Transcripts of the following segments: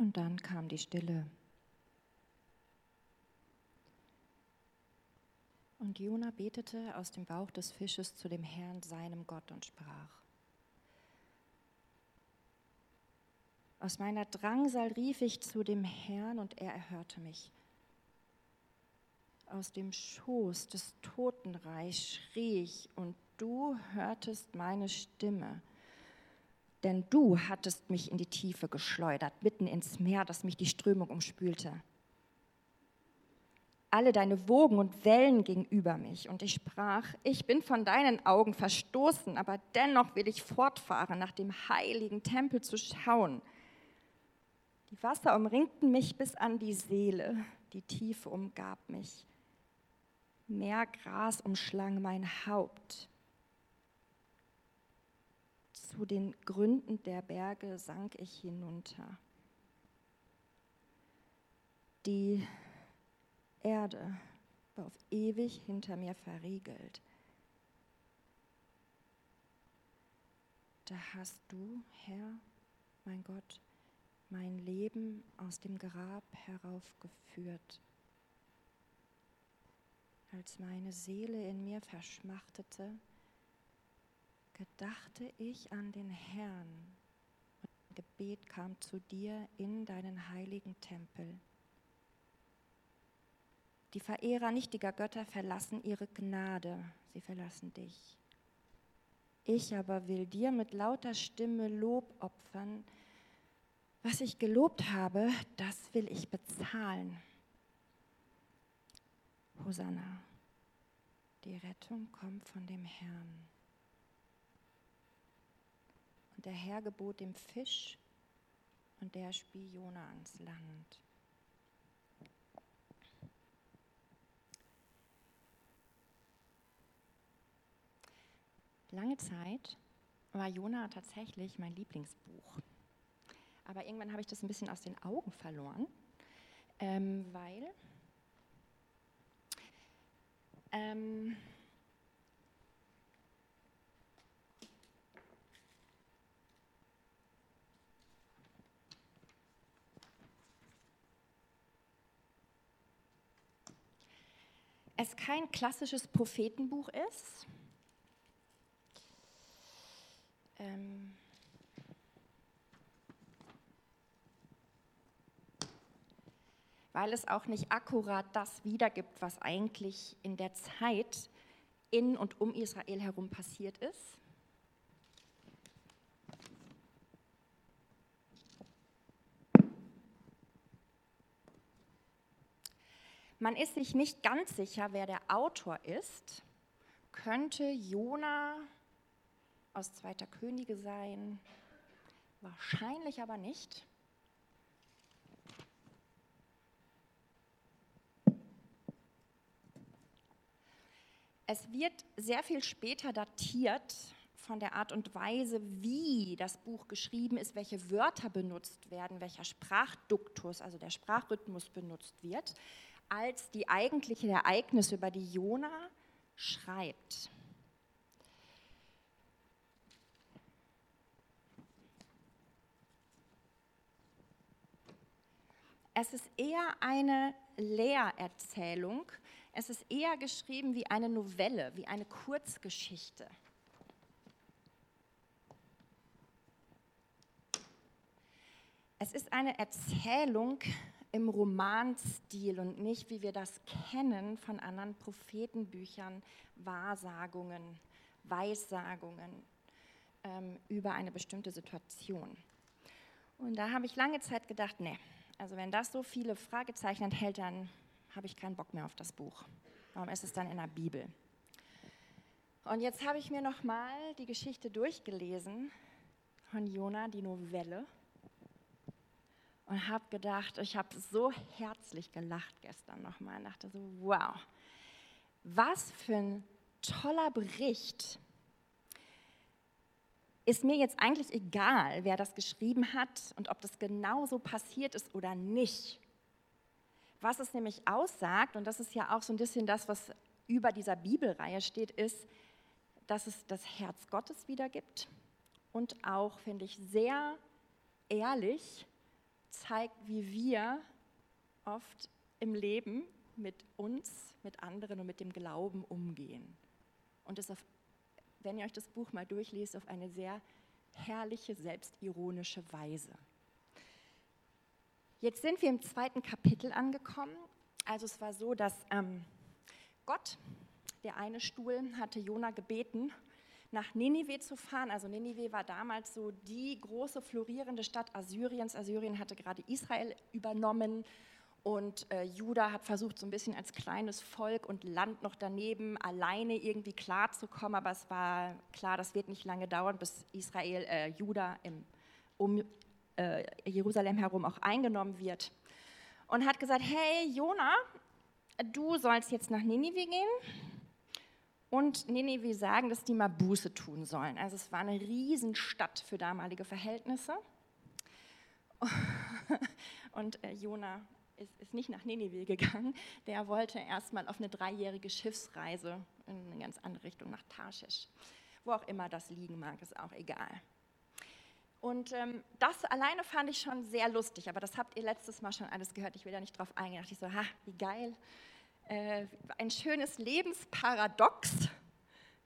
Und dann kam die Stille. Und Jona betete aus dem Bauch des Fisches zu dem Herrn, seinem Gott, und sprach. Aus meiner Drangsal rief ich zu dem Herrn und er erhörte mich. Aus dem Schoß des Totenreichs schrie ich und du hörtest meine Stimme. Denn du hattest mich in die Tiefe geschleudert, mitten ins Meer, das mich die Strömung umspülte alle deine Wogen und Wellen gegenüber mich. Und ich sprach, ich bin von deinen Augen verstoßen, aber dennoch will ich fortfahren, nach dem heiligen Tempel zu schauen. Die Wasser umringten mich bis an die Seele, die Tiefe umgab mich. Mehr Gras umschlang mein Haupt. Zu den Gründen der Berge sank ich hinunter. Die Erde war auf ewig hinter mir verriegelt. Da hast du, Herr, mein Gott, mein Leben aus dem Grab heraufgeführt. Als meine Seele in mir verschmachtete, gedachte ich an den Herrn und Gebet kam zu dir in deinen heiligen Tempel. Die Verehrer nichtiger Götter verlassen ihre Gnade, sie verlassen dich. Ich aber will dir mit lauter Stimme Lob opfern. Was ich gelobt habe, das will ich bezahlen. Hosanna, die Rettung kommt von dem Herrn. Der Herr gebot dem Fisch und der spie Jona ans Land. Lange Zeit war Jona tatsächlich mein Lieblingsbuch. Aber irgendwann habe ich das ein bisschen aus den Augen verloren, ähm, weil ähm, es kein klassisches Prophetenbuch ist, ähm, weil es auch nicht akkurat das wiedergibt, was eigentlich in der Zeit in und um Israel herum passiert ist. Man ist sich nicht ganz sicher, wer der Autor ist. Könnte Jona aus Zweiter Könige sein? Wahrscheinlich aber nicht. Es wird sehr viel später datiert von der Art und Weise, wie das Buch geschrieben ist, welche Wörter benutzt werden, welcher Sprachduktus, also der Sprachrhythmus benutzt wird, als die eigentlichen Ereignisse, über die Jona schreibt. Es ist eher eine Lehrerzählung. Es ist eher geschrieben wie eine Novelle, wie eine Kurzgeschichte. Es ist eine Erzählung im Romanstil und nicht, wie wir das kennen von anderen Prophetenbüchern, Wahrsagungen, Weissagungen ähm, über eine bestimmte Situation. Und da habe ich lange Zeit gedacht, nee, also wenn das so viele Fragezeichen enthält, dann habe ich keinen Bock mehr auf das Buch. Warum ist es dann in der Bibel? Und jetzt habe ich mir nochmal die Geschichte durchgelesen von Jona, die Novelle, und habe gedacht, ich habe so herzlich gelacht gestern nochmal und dachte so, wow, was für ein toller Bericht ist mir jetzt eigentlich egal, wer das geschrieben hat und ob das genau so passiert ist oder nicht. Was es nämlich aussagt, und das ist ja auch so ein bisschen das, was über dieser Bibelreihe steht, ist, dass es das Herz Gottes wiedergibt und auch, finde ich, sehr ehrlich zeigt, wie wir oft im Leben mit uns, mit anderen und mit dem Glauben umgehen. Und das auf, wenn ihr euch das Buch mal durchliest, auf eine sehr herrliche, selbstironische Weise. Jetzt sind wir im zweiten Kapitel angekommen. Also es war so, dass ähm, Gott, der eine Stuhl, hatte Jona gebeten, nach Ninive zu fahren. Also Ninive war damals so die große florierende Stadt Assyriens. Assyrien hatte gerade Israel übernommen und äh, Juda hat versucht, so ein bisschen als kleines Volk und Land noch daneben alleine irgendwie klarzukommen. Aber es war klar, das wird nicht lange dauern, bis Israel, äh, Juda im, um äh, Jerusalem herum auch eingenommen wird. Und hat gesagt, hey Jona, du sollst jetzt nach Ninive gehen und Ninive sagen, dass die mal Buße tun sollen. Also es war eine Riesenstadt für damalige Verhältnisse. Und äh, Jona ist, ist, nicht nach Ninive gegangen, der wollte erstmal auf eine dreijährige Schiffsreise in eine ganz andere Richtung, nach Tarschisch. Wo auch immer das liegen mag, ist auch egal. Und ähm, das alleine fand ich schon sehr lustig, aber das habt ihr letztes Mal schon alles gehört. Ich will da nicht drauf eingehen. Da dachte ich so, ha, wie geil äh, ein schönes Lebensparadox.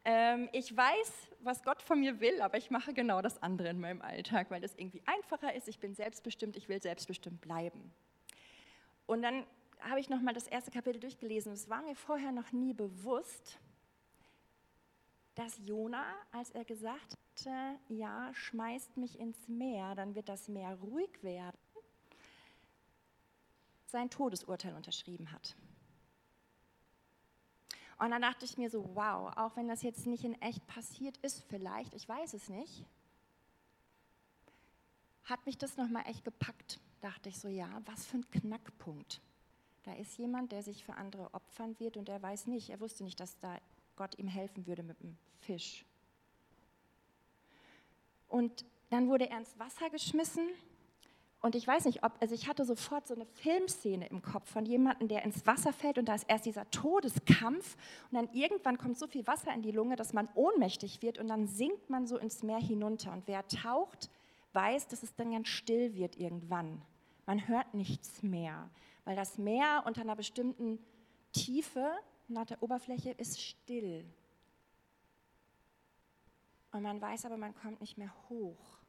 Ähm, ich weiß, was Gott von mir will, aber ich mache genau das andere in meinem Alltag, weil das irgendwie einfacher ist. Ich bin selbstbestimmt, ich will selbstbestimmt bleiben. Und dann habe ich nochmal das erste Kapitel durchgelesen. Es war mir vorher noch nie bewusst, dass Jona, als er gesagt hatte, ja, schmeißt mich ins Meer, dann wird das Meer ruhig werden, sein Todesurteil unterschrieben hat. Und dann dachte ich mir so, wow, auch wenn das jetzt nicht in echt passiert ist, vielleicht, ich weiß es nicht, hat mich das nochmal echt gepackt. Dachte ich so, ja, was für ein Knackpunkt. Da ist jemand, der sich für andere opfern wird und er weiß nicht, er wusste nicht, dass da Gott ihm helfen würde mit dem Fisch. Und dann wurde er ins Wasser geschmissen und ich weiß nicht, ob, also ich hatte sofort so eine Filmszene im Kopf von jemandem, der ins Wasser fällt und da ist erst dieser Todeskampf und dann irgendwann kommt so viel Wasser in die Lunge, dass man ohnmächtig wird und dann sinkt man so ins Meer hinunter. Und wer taucht, weiß, dass es dann ganz still wird irgendwann. Man hört nichts mehr, weil das Meer unter einer bestimmten Tiefe nach der Oberfläche ist still. Und man weiß aber, man kommt nicht mehr hoch.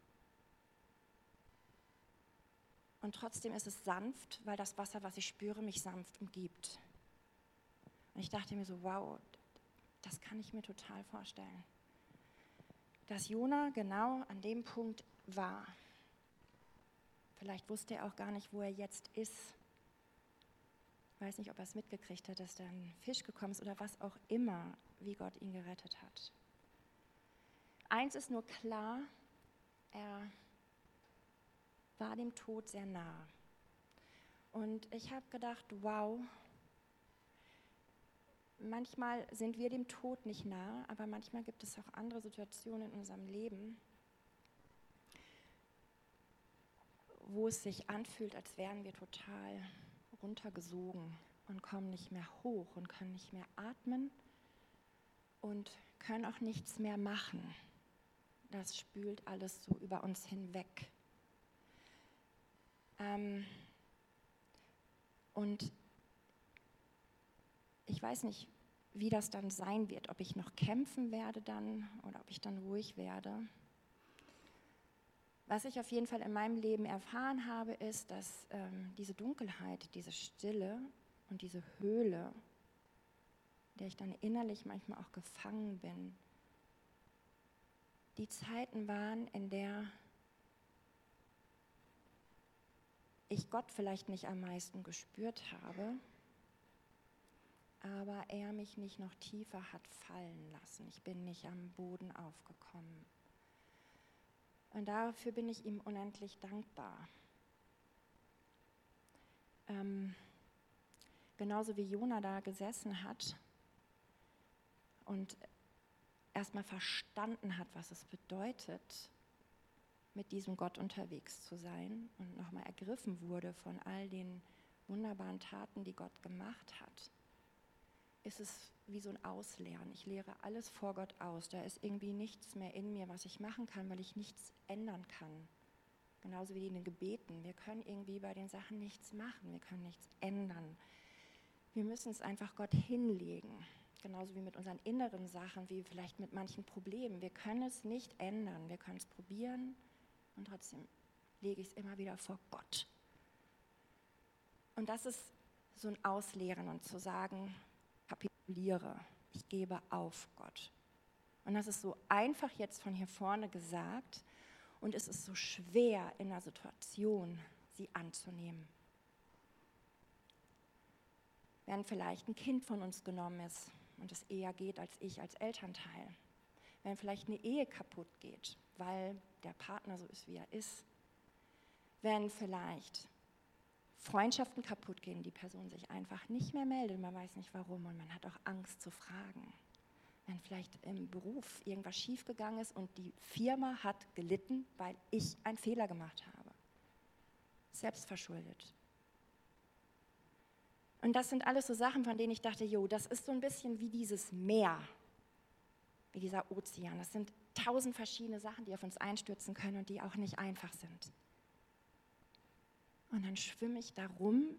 Und trotzdem ist es sanft, weil das Wasser, was ich spüre, mich sanft umgibt. Und ich dachte mir so, wow, das kann ich mir total vorstellen. Dass Jona genau an dem Punkt war. Vielleicht wusste er auch gar nicht, wo er jetzt ist. Ich weiß nicht, ob er es mitgekriegt hat, dass da ein Fisch gekommen ist oder was auch immer, wie Gott ihn gerettet hat. Eins ist nur klar, er war dem Tod sehr nah. Und ich habe gedacht, wow, manchmal sind wir dem Tod nicht nah, aber manchmal gibt es auch andere Situationen in unserem Leben, wo es sich anfühlt, als wären wir total runtergesogen und kommen nicht mehr hoch und können nicht mehr atmen und können auch nichts mehr machen. Das spült alles so über uns hinweg. Ähm, und ich weiß nicht, wie das dann sein wird, ob ich noch kämpfen werde dann oder ob ich dann ruhig werde. Was ich auf jeden Fall in meinem Leben erfahren habe, ist, dass ähm, diese Dunkelheit, diese Stille und diese Höhle, in der ich dann innerlich manchmal auch gefangen bin, die Zeiten waren, in der ich Gott vielleicht nicht am meisten gespürt habe, aber er mich nicht noch tiefer hat fallen lassen. Ich bin nicht am Boden aufgekommen. Und dafür bin ich ihm unendlich dankbar. Ähm, genauso wie Jona da gesessen hat und erstmal verstanden hat, was es bedeutet, mit diesem Gott unterwegs zu sein und nochmal ergriffen wurde von all den wunderbaren Taten, die Gott gemacht hat, ist es wie so ein Ausleeren. Ich lehre alles vor Gott aus. Da ist irgendwie nichts mehr in mir, was ich machen kann, weil ich nichts ändern kann. genauso wie in den Gebeten. Wir können irgendwie bei den Sachen nichts machen, wir können nichts ändern. Wir müssen es einfach Gott hinlegen, genauso wie mit unseren inneren Sachen, wie vielleicht mit manchen Problemen. Wir können es nicht ändern, wir können es probieren und trotzdem lege ich es immer wieder vor Gott. Und das ist so ein Ausleeren und zu sagen, kapituliere, ich gebe auf Gott. Und das ist so einfach jetzt von hier vorne gesagt und es ist so schwer in der Situation, sie anzunehmen. Wenn vielleicht ein Kind von uns genommen ist und es eher geht als ich als Elternteil. Wenn vielleicht eine Ehe kaputt geht, weil der Partner so ist, wie er ist. Wenn vielleicht Freundschaften kaputt gehen, die Person sich einfach nicht mehr meldet, man weiß nicht warum und man hat auch Angst zu fragen. Wenn vielleicht im Beruf irgendwas schiefgegangen ist und die Firma hat gelitten, weil ich einen Fehler gemacht habe. Selbstverschuldet. Und das sind alles so Sachen, von denen ich dachte, jo, das ist so ein bisschen wie dieses Meer, wie dieser Ozean. Das sind tausend verschiedene Sachen, die auf uns einstürzen können und die auch nicht einfach sind. Und dann schwimme ich da rum.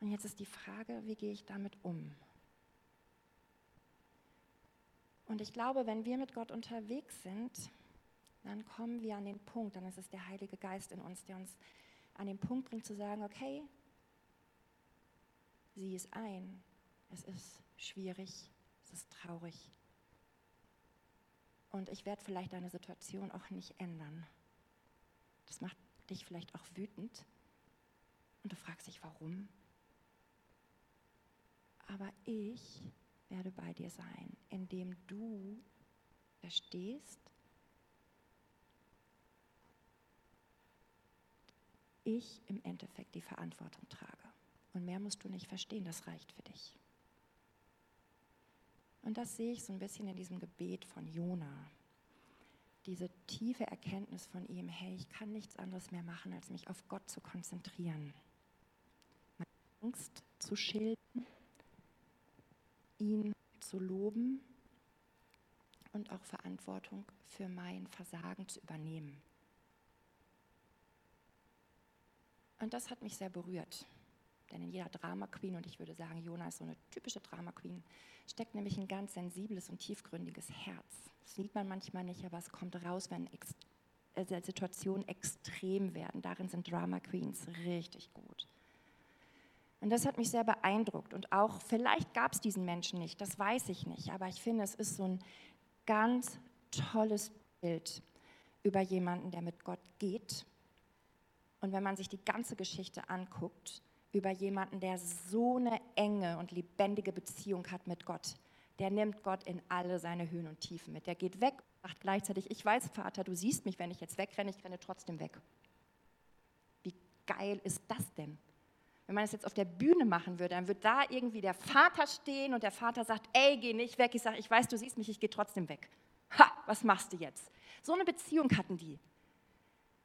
Und jetzt ist die Frage, wie gehe ich damit um? Und ich glaube, wenn wir mit Gott unterwegs sind, dann kommen wir an den Punkt, dann ist es der Heilige Geist in uns, der uns an den Punkt bringt zu sagen, okay, sieh es ein, es ist schwierig, es ist traurig. Und ich werde vielleicht deine Situation auch nicht ändern. Das macht dich vielleicht auch wütend, und du fragst dich, warum? Aber ich werde bei dir sein, indem du verstehst, ich im Endeffekt die Verantwortung trage. Und mehr musst du nicht verstehen, das reicht für dich. Und das sehe ich so ein bisschen in diesem Gebet von Jona. Diese tiefe Erkenntnis von ihm, hey, ich kann nichts anderes mehr machen, als mich auf Gott zu konzentrieren. Angst zu schildern, ihn zu loben und auch Verantwortung für mein Versagen zu übernehmen. Und das hat mich sehr berührt. Denn in jeder Drama Queen, und ich würde sagen, Jona ist so eine typische Drama Queen, steckt nämlich ein ganz sensibles und tiefgründiges Herz. Das sieht man manchmal nicht, aber es kommt raus, wenn äh, Situationen extrem werden. Darin sind Drama Queens richtig gut. Und das hat mich sehr beeindruckt. Und auch, vielleicht gab es diesen Menschen nicht, das weiß ich nicht. Aber ich finde, es ist so ein ganz tolles Bild über jemanden, der mit Gott geht. Und wenn man sich die ganze Geschichte anguckt, über jemanden, der so eine enge und lebendige Beziehung hat mit Gott. Der nimmt Gott in alle seine Höhen und Tiefen mit. Der geht weg und sagt gleichzeitig, ich weiß, Vater, du siehst mich, wenn ich jetzt wegrenne, ich renne trotzdem weg. Wie geil ist das denn? Wenn man das jetzt auf der Bühne machen würde, dann würde da irgendwie der Vater stehen und der Vater sagt, ey, geh nicht weg. Ich sage, ich weiß, du siehst mich, ich gehe trotzdem weg. Ha, was machst du jetzt? So eine Beziehung hatten die.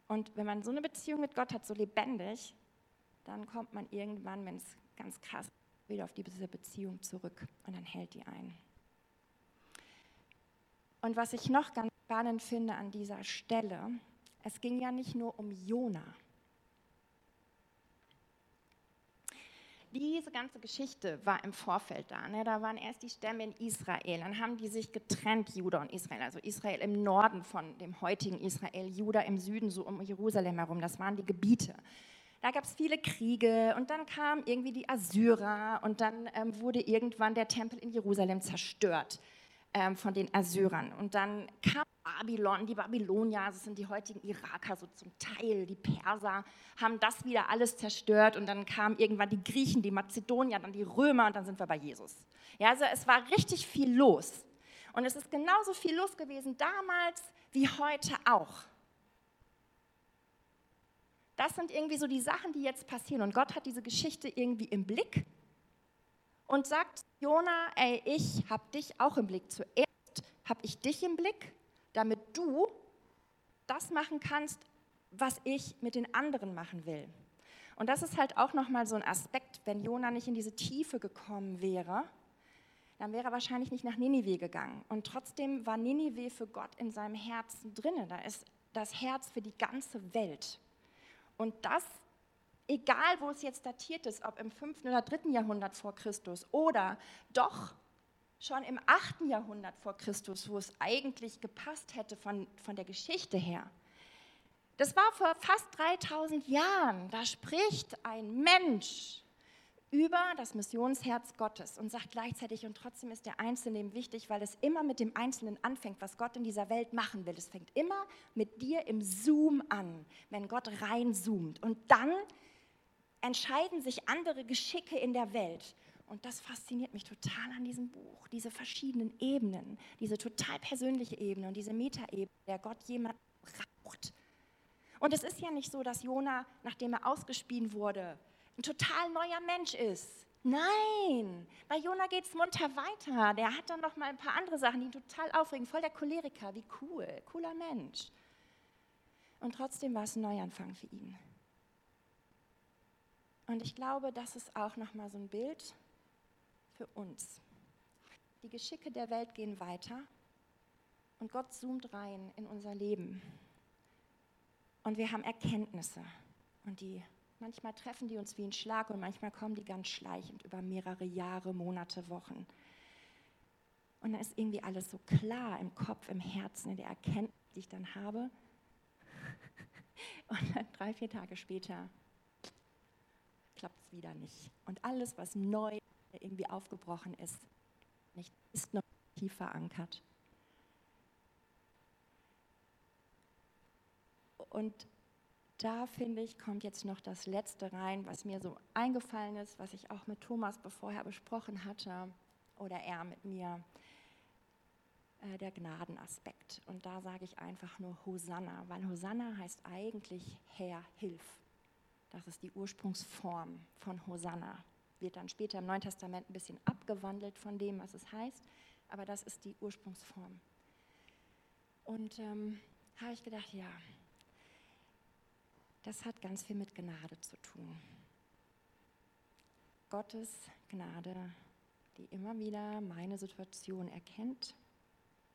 Und wenn man so eine Beziehung mit Gott hat, so lebendig, dann kommt man irgendwann, wenn es ganz krass ist, wieder auf diese Beziehung zurück und dann hält die ein. Und was ich noch ganz spannend finde an dieser Stelle, es ging ja nicht nur um Jona. diese ganze Geschichte war im Vorfeld da. Ne? Da waren erst die Stämme in Israel, dann haben die sich getrennt, Juda und Israel. Also Israel im Norden von dem heutigen Israel, Juda im Süden, so um Jerusalem herum. Das waren die Gebiete. Da gab es viele Kriege und dann kamen irgendwie die Assyrer und dann ähm, wurde irgendwann der Tempel in Jerusalem zerstört ähm, von den Assyrern. Und dann kam Babylon, die Babylonier, das sind die heutigen Iraker so zum Teil, die Perser, haben das wieder alles zerstört und dann kamen irgendwann die Griechen, die Mazedonier, dann die Römer und dann sind wir bei Jesus. Ja, also es war richtig viel los. Und es ist genauso viel los gewesen damals wie heute auch. Das sind irgendwie so die Sachen, die jetzt passieren. Und Gott hat diese Geschichte irgendwie im Blick und sagt, Jona, ey, ich habe dich auch im Blick. Zuerst habe ich dich im Blick damit du das machen kannst, was ich mit den anderen machen will. Und das ist halt auch nochmal so ein Aspekt, wenn Jona nicht in diese Tiefe gekommen wäre, dann wäre er wahrscheinlich nicht nach Ninive gegangen. Und trotzdem war Ninive für Gott in seinem Herzen drinne. Da ist das Herz für die ganze Welt. Und das, egal wo es jetzt datiert ist, ob im 5. oder 3. Jahrhundert vor Christus oder doch schon im 8. Jahrhundert vor Christus, wo es eigentlich gepasst hätte von, von der Geschichte her. Das war vor fast 3000 Jahren. Da spricht ein Mensch über das Missionsherz Gottes und sagt gleichzeitig, und trotzdem ist der Einzelne ihm wichtig, weil es immer mit dem Einzelnen anfängt, was Gott in dieser Welt machen will. Es fängt immer mit dir im Zoom an, wenn Gott reinzoomt. Und dann entscheiden sich andere Geschicke in der Welt. Und das fasziniert mich total an diesem Buch, diese verschiedenen Ebenen, diese total persönliche Ebene und diese Metaebene, der Gott jemand braucht. Und es ist ja nicht so, dass Jona, nachdem er ausgespien wurde, ein total neuer Mensch ist. Nein, bei Jona geht es munter weiter. Der hat dann noch mal ein paar andere Sachen, die ihn total aufregen. Voll der Choleriker, wie cool, cooler Mensch. Und trotzdem war es ein Neuanfang für ihn. Und ich glaube, das ist auch noch mal so ein Bild für uns. Die Geschicke der Welt gehen weiter und Gott zoomt rein in unser Leben. Und wir haben Erkenntnisse und die Manchmal treffen die uns wie ein Schlag und manchmal kommen die ganz schleichend über mehrere Jahre, Monate, Wochen. Und dann ist irgendwie alles so klar im Kopf, im Herzen, in der Erkenntnis, die ich dann habe. Und dann drei, vier Tage später klappt es wieder nicht. Und alles, was neu irgendwie aufgebrochen ist, nicht, ist noch tief verankert. Und da finde ich, kommt jetzt noch das Letzte rein, was mir so eingefallen ist, was ich auch mit Thomas vorher besprochen hatte oder er mit mir, äh, der Gnadenaspekt. Und da sage ich einfach nur Hosanna, weil Hosanna heißt eigentlich Herr, hilf. Das ist die Ursprungsform von Hosanna. Wird dann später im Neuen Testament ein bisschen abgewandelt von dem, was es heißt, aber das ist die Ursprungsform. Und ähm, habe ich gedacht, ja, das hat ganz viel mit Gnade zu tun. Gottes Gnade, die immer wieder meine Situation erkennt,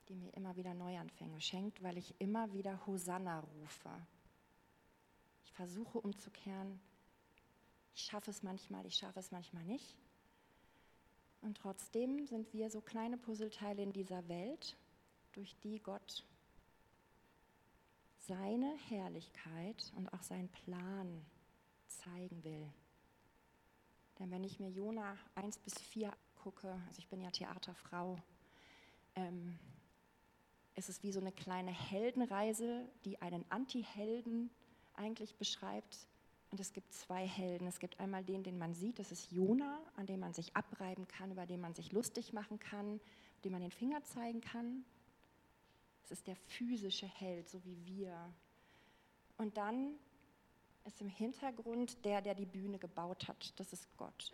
die mir immer wieder Neuanfänge schenkt, weil ich immer wieder Hosanna rufe. Ich versuche umzukehren. Ich schaffe es manchmal, ich schaffe es manchmal nicht. Und trotzdem sind wir so kleine Puzzleteile in dieser Welt, durch die Gott seine Herrlichkeit und auch seinen Plan zeigen will. Denn wenn ich mir Jona 1 bis 4 gucke, also ich bin ja Theaterfrau, ähm, ist es wie so eine kleine Heldenreise, die einen Anti-Helden eigentlich beschreibt. Und es gibt zwei Helden. Es gibt einmal den, den man sieht, das ist Jona, an dem man sich abreiben kann, über den man sich lustig machen kann, dem man den Finger zeigen kann. Es ist der physische Held, so wie wir. Und dann ist im Hintergrund der, der die Bühne gebaut hat. Das ist Gott.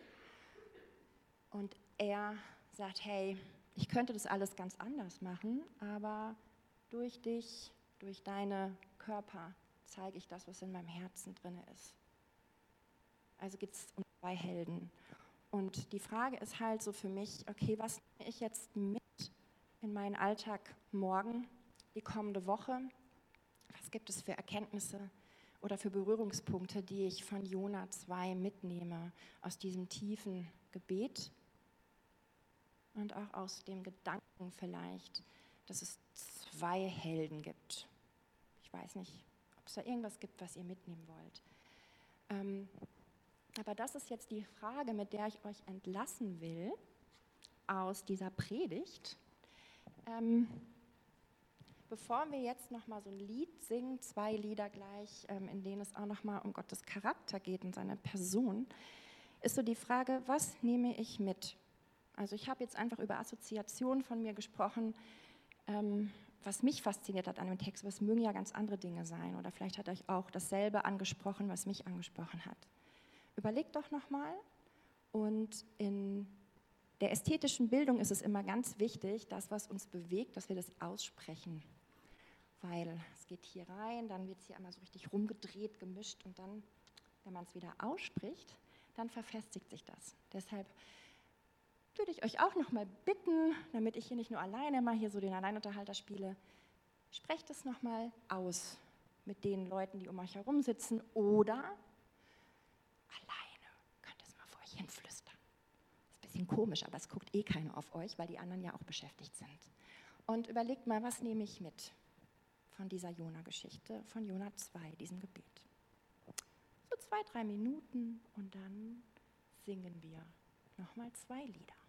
Und er sagt, hey, ich könnte das alles ganz anders machen, aber durch dich, durch deine Körper zeige ich das, was in meinem Herzen drin ist. Also gibt es zwei Helden. Und die Frage ist halt so für mich, okay, was nehme ich jetzt mit in meinen Alltag morgen? Die kommende Woche? Was gibt es für Erkenntnisse oder für Berührungspunkte, die ich von Jona 2 mitnehme, aus diesem tiefen Gebet und auch aus dem Gedanken vielleicht, dass es zwei Helden gibt? Ich weiß nicht, ob es da irgendwas gibt, was ihr mitnehmen wollt. Ähm, aber das ist jetzt die Frage, mit der ich euch entlassen will aus dieser Predigt. Ähm, bevor wir jetzt noch mal so ein Lied singen, zwei Lieder gleich, ähm, in denen es auch noch mal um Gottes Charakter geht und seine Person, ist so die Frage, was nehme ich mit? Also ich habe jetzt einfach über Assoziationen von mir gesprochen, ähm, was mich fasziniert hat an dem Text, es mögen ja ganz andere Dinge sein. Oder vielleicht hat euch auch dasselbe angesprochen, was mich angesprochen hat. Überlegt doch noch mal und in der ästhetischen Bildung ist es immer ganz wichtig, das, was uns bewegt, dass wir das aussprechen weil es geht hier rein, dann wird es hier einmal so richtig rumgedreht, gemischt und dann, wenn man es wieder ausspricht, dann verfestigt sich das. Deshalb würde ich euch auch nochmal bitten, damit ich hier nicht nur alleine mal hier so den Alleinunterhalter spiele, sprecht es nochmal aus mit den Leuten, die um euch herum sitzen oder alleine könnt ihr es mal vor euch hinflüstern. Ist ein bisschen komisch, aber es guckt eh keiner auf euch, weil die anderen ja auch beschäftigt sind. Und überlegt mal, was nehme ich mit? von dieser Jona-Geschichte, von Jona 2, diesem Gebet. So zwei, drei Minuten und dann singen wir nochmal zwei Lieder.